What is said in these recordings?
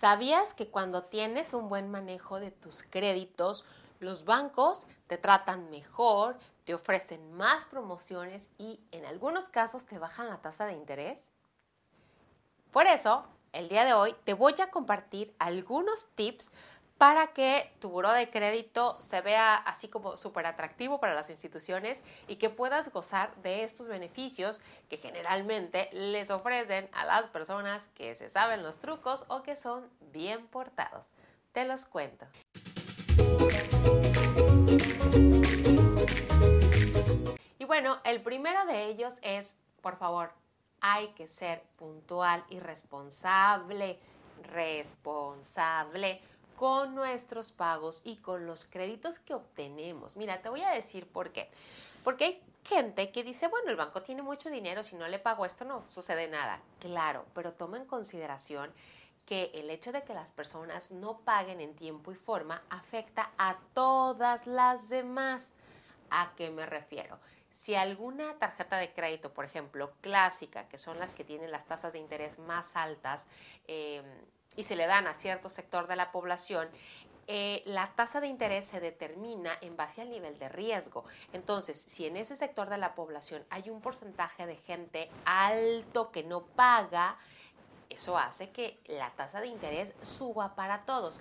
¿Sabías que cuando tienes un buen manejo de tus créditos, los bancos te tratan mejor, te ofrecen más promociones y en algunos casos te bajan la tasa de interés? Por eso, el día de hoy te voy a compartir algunos tips para que tu buro de crédito se vea así como súper atractivo para las instituciones y que puedas gozar de estos beneficios que generalmente les ofrecen a las personas que se saben los trucos o que son bien portados. Te los cuento. Y bueno, el primero de ellos es, por favor, hay que ser puntual y responsable. Responsable con nuestros pagos y con los créditos que obtenemos. Mira, te voy a decir por qué. Porque hay gente que dice, bueno, el banco tiene mucho dinero, si no le pago esto no sucede nada. Claro, pero toma en consideración que el hecho de que las personas no paguen en tiempo y forma afecta a todas las demás. ¿A qué me refiero? Si alguna tarjeta de crédito, por ejemplo, clásica, que son las que tienen las tasas de interés más altas, eh, y se le dan a cierto sector de la población, eh, la tasa de interés se determina en base al nivel de riesgo. Entonces, si en ese sector de la población hay un porcentaje de gente alto que no paga, eso hace que la tasa de interés suba para todos.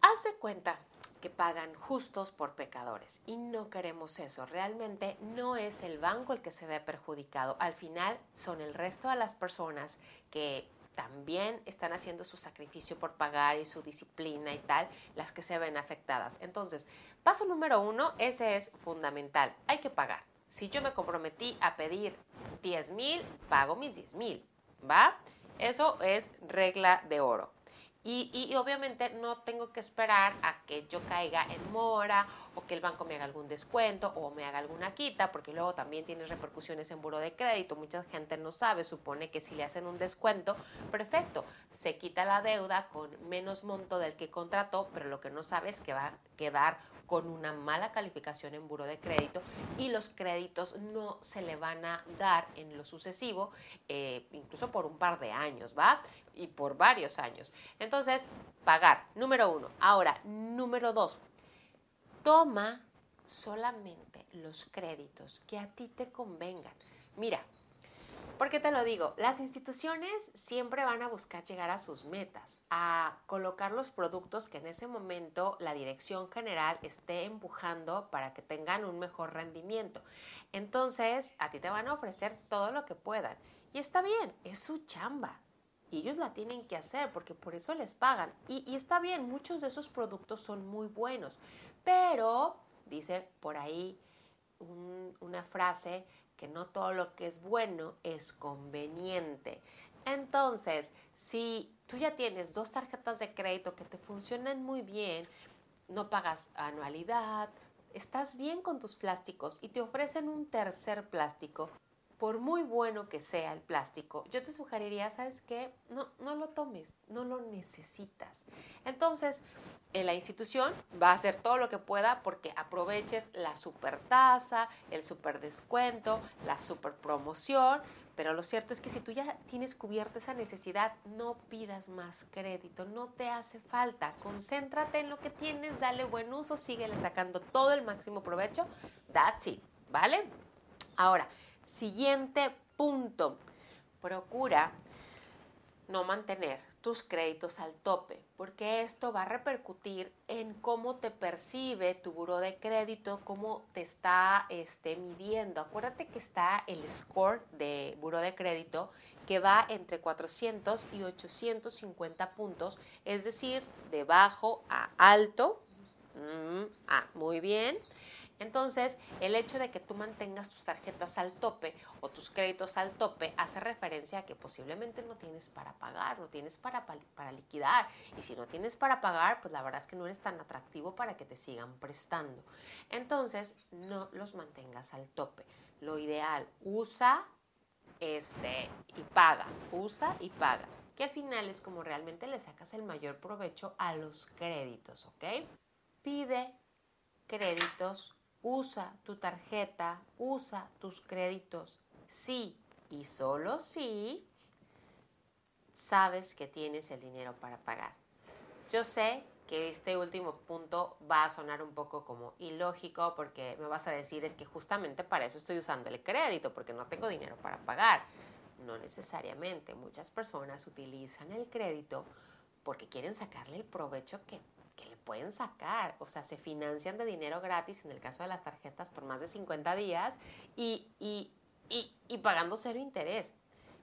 Haz de cuenta que pagan justos por pecadores y no queremos eso. Realmente no es el banco el que se ve perjudicado. Al final son el resto de las personas que también están haciendo su sacrificio por pagar y su disciplina y tal, las que se ven afectadas. Entonces, paso número uno, ese es fundamental, hay que pagar. Si yo me comprometí a pedir 10 mil, pago mis 10 mil, ¿va? Eso es regla de oro. Y, obviamente no tengo que esperar a que yo caiga en mora o que el banco me haga algún descuento o me haga alguna quita, porque luego también tiene repercusiones en buro de crédito. Mucha gente no sabe, supone que si le hacen un descuento, perfecto, se quita la deuda con menos monto del que contrató, pero lo que no sabe es que va a quedar con una mala calificación en buro de crédito y los créditos no se le van a dar en lo sucesivo, eh, incluso por un par de años, ¿va? Y por varios años. Entonces, pagar, número uno. Ahora, número dos, toma solamente los créditos que a ti te convengan. Mira, ¿Por qué te lo digo? Las instituciones siempre van a buscar llegar a sus metas, a colocar los productos que en ese momento la dirección general esté empujando para que tengan un mejor rendimiento. Entonces, a ti te van a ofrecer todo lo que puedan. Y está bien, es su chamba. Y ellos la tienen que hacer porque por eso les pagan. Y, está bien, muchos de esos productos son muy buenos. Pero, dice por ahí una frase, que no todo lo que es bueno es conveniente. Entonces, si tú ya tienes dos tarjetas de crédito que te funcionan muy bien, no pagas anualidad, estás bien con tus plásticos y te ofrecen un tercer plástico, por muy bueno que sea el plástico, yo te sugeriría, ¿sabes qué? No, no lo tomes, no lo necesitas. Entonces, en la institución va a hacer todo lo que pueda porque aproveches la super tasa, el super descuento, la super promoción, pero lo cierto es que si tú ya tienes cubierta esa necesidad, no pidas más crédito, no te hace falta. Concéntrate en lo que tienes, dale buen uso, síguele sacando todo el máximo provecho. That's it, ¿vale? Ahora, siguiente punto. Procura no mantener tus créditos al tope, porque esto va a repercutir en cómo te percibe tu buro de crédito, cómo te está este, midiendo. Acuérdate que está el score de buro de crédito que va entre 400 y 850 puntos, es decir, de bajo a alto. Mm, ah, muy bien. Entonces, el hecho de que tú mantengas tus tarjetas al tope o tus créditos al tope hace referencia a que posiblemente no tienes para pagar, no tienes para, para liquidar. Y si no tienes para pagar, pues la verdad es que no eres tan atractivo para que te sigan prestando. Entonces, no los mantengas al tope. Lo ideal, usa este, y paga, usa y paga, que al final es como realmente le sacas el mayor provecho a los créditos, ¿ok? Pide créditos usa tu tarjeta, usa tus créditos, sí y solo si sabes que tienes el dinero para pagar. Yo sé que este último punto va a sonar un poco como ilógico porque me vas a decir es que justamente para eso estoy usando el crédito porque no tengo dinero para pagar. No necesariamente. Muchas personas utilizan el crédito porque quieren sacarle el provecho que, pueden sacar. O sea, se financian de dinero gratis en el caso de las tarjetas por más de 50 días y, y pagando cero interés.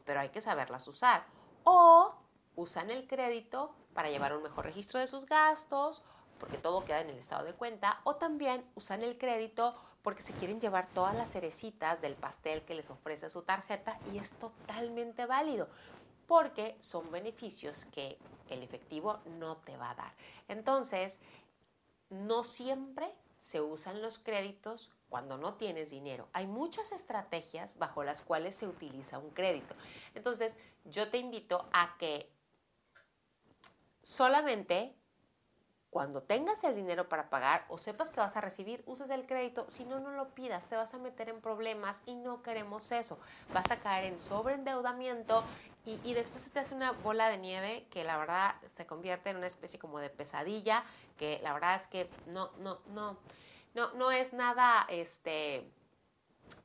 Pero hay que saberlas usar. O usan el crédito para llevar un mejor registro de sus gastos, porque todo queda en el estado de cuenta, o también usan el crédito porque se quieren llevar todas las cerecitas del pastel que les ofrece su tarjeta y es totalmente válido, porque son beneficios que el efectivo no te va a dar. Entonces, no siempre se usan los créditos cuando no tienes dinero. Hay muchas estrategias bajo las cuales se utiliza un crédito. Entonces, yo te invito a que Solamente cuando tengas el dinero para pagar o sepas que vas a recibir, uses el crédito. Si no, no lo pidas, te vas a meter en problemas y no queremos eso. Vas a caer en sobreendeudamiento y, y después se te hace una bola de nieve que la verdad se convierte en una especie como de pesadilla, que la verdad es que no, no, no, no, no es nada, este,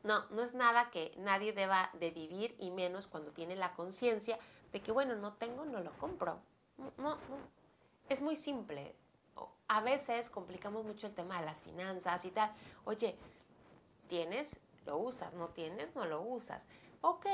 no, no es nada que nadie deba de vivir y menos cuando tiene la conciencia de que, bueno, no tengo, no lo compro no, no. Es muy simple. A veces complicamos mucho el tema de las finanzas y tal. Oye, tienes, lo usas, no tienes, no lo usas. Ok.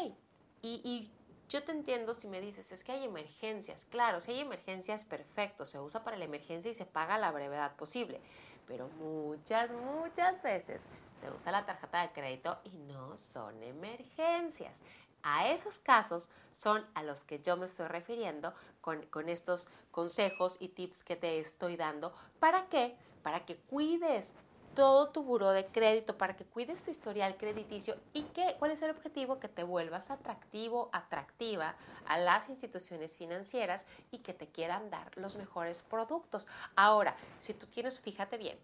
Y, yo te entiendo si me dices, es que hay emergencias. Claro, si hay emergencias, perfecto. Se usa para la emergencia y se paga a la brevedad posible. Pero muchas, muchas veces se usa la tarjeta de crédito y no son emergencias. A esos casos son a los que yo me estoy refiriendo con, estos consejos y tips que te estoy dando. ¿Para qué? Para que cuides todo tu buro de crédito, para que cuides tu historial crediticio y que, ¿cuál es el objetivo? Que te vuelvas atractivo, atractiva a las instituciones financieras y que te quieran dar los mejores productos. Ahora, si tú tienes, fíjate bien,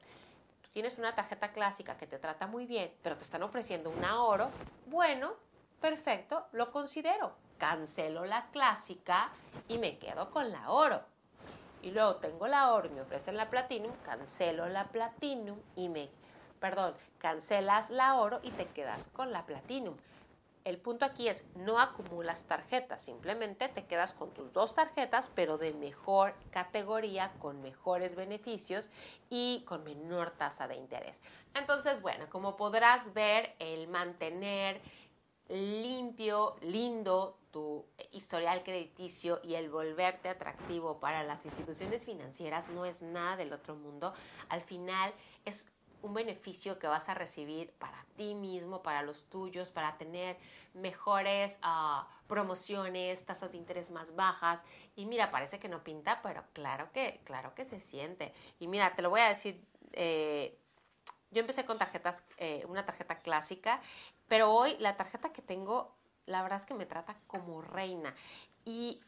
tú tienes una tarjeta clásica que te trata muy bien, pero te están ofreciendo un oro, bueno, perfecto, lo considero. Cancelo la clásica y me quedo con la oro. Y luego tengo la oro y me ofrecen la platinum, cancelo la platinum y me, perdón, cancelas la oro y te quedas con la platinum. El punto aquí es, no acumulas tarjetas, simplemente te quedas con tus dos tarjetas, pero de mejor categoría, con mejores beneficios y con menor tasa de interés. Entonces, bueno, como podrás ver, el mantener limpio, lindo tu historial crediticio y el volverte atractivo para las instituciones financieras no es nada del otro mundo. Al final es un beneficio que vas a recibir para ti mismo, para los tuyos, para tener mejores ah, promociones, tasas de interés más bajas. Y mira, parece que no pinta, pero claro que, claro que se siente. Y mira, te lo voy a decir, eh, yo empecé con tarjetas, eh, una tarjeta clásica pero hoy la tarjeta que tengo, la verdad es que me trata como reina y,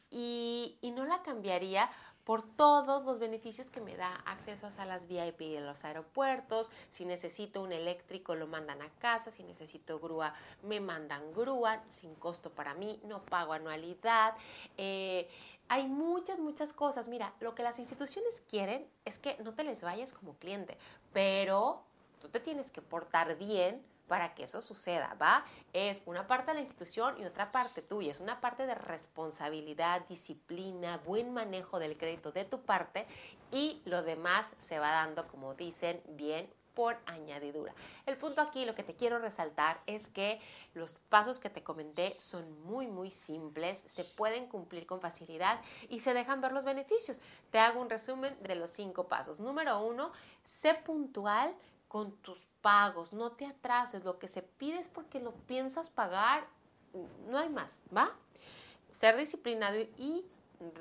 no la cambiaría por todos los beneficios que me da acceso a salas VIP de los aeropuertos. Si necesito un eléctrico, lo mandan a casa. Si necesito grúa, me mandan grúa sin costo para mí. No pago anualidad. Eh, hay muchas, muchas cosas. Mira, lo que las instituciones quieren es que no te les vayas como cliente, pero tú te tienes que portar bien para que eso suceda, ¿va? Es una parte de la institución y otra parte tuya, es una parte de responsabilidad, disciplina, buen manejo del crédito de tu parte y lo demás se va dando, como dicen, bien por añadidura. El punto aquí, lo que te quiero resaltar es que los pasos que te comenté son muy, muy simples, se pueden cumplir con facilidad y se dejan ver los beneficios. Te hago un resumen de los cinco pasos. Número uno, sé puntual con tus pagos, no te atrases, lo que se pide es porque lo piensas pagar, no hay más, ¿va? Ser disciplinado y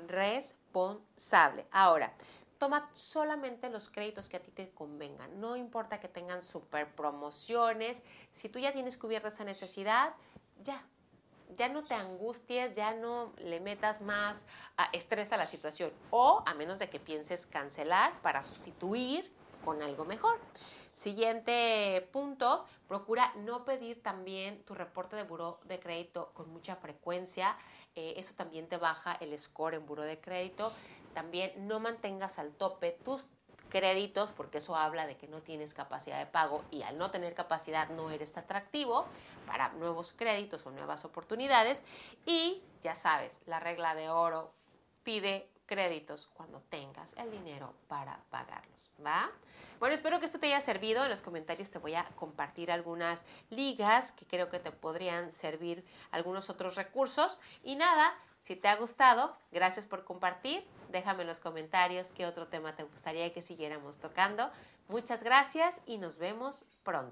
responsable. Ahora, toma solamente los créditos que a ti te convengan, no importa que tengan super promociones, si tú ya tienes cubierta esa necesidad, ya, ya no te angusties, ya no le metas más estrés a la situación. O a menos de que pienses cancelar para sustituir con algo mejor. Siguiente punto, procura no pedir también tu reporte de buro de crédito con mucha frecuencia. Eh, eso también te baja el score en buro de crédito. También no mantengas al tope tus créditos porque eso habla de que no tienes capacidad de pago y al no tener capacidad no eres atractivo para nuevos créditos o nuevas oportunidades. Y ya sabes, la regla de oro pide créditos cuando tengas el dinero para pagarlos, ¿va? Bueno, espero que esto te haya servido. En los comentarios te voy a compartir algunas ligas que creo que te podrían servir algunos otros recursos. Y nada, si te ha gustado, gracias por compartir. Déjame en los comentarios qué otro tema te gustaría que siguiéramos tocando. Muchas gracias y nos vemos pronto.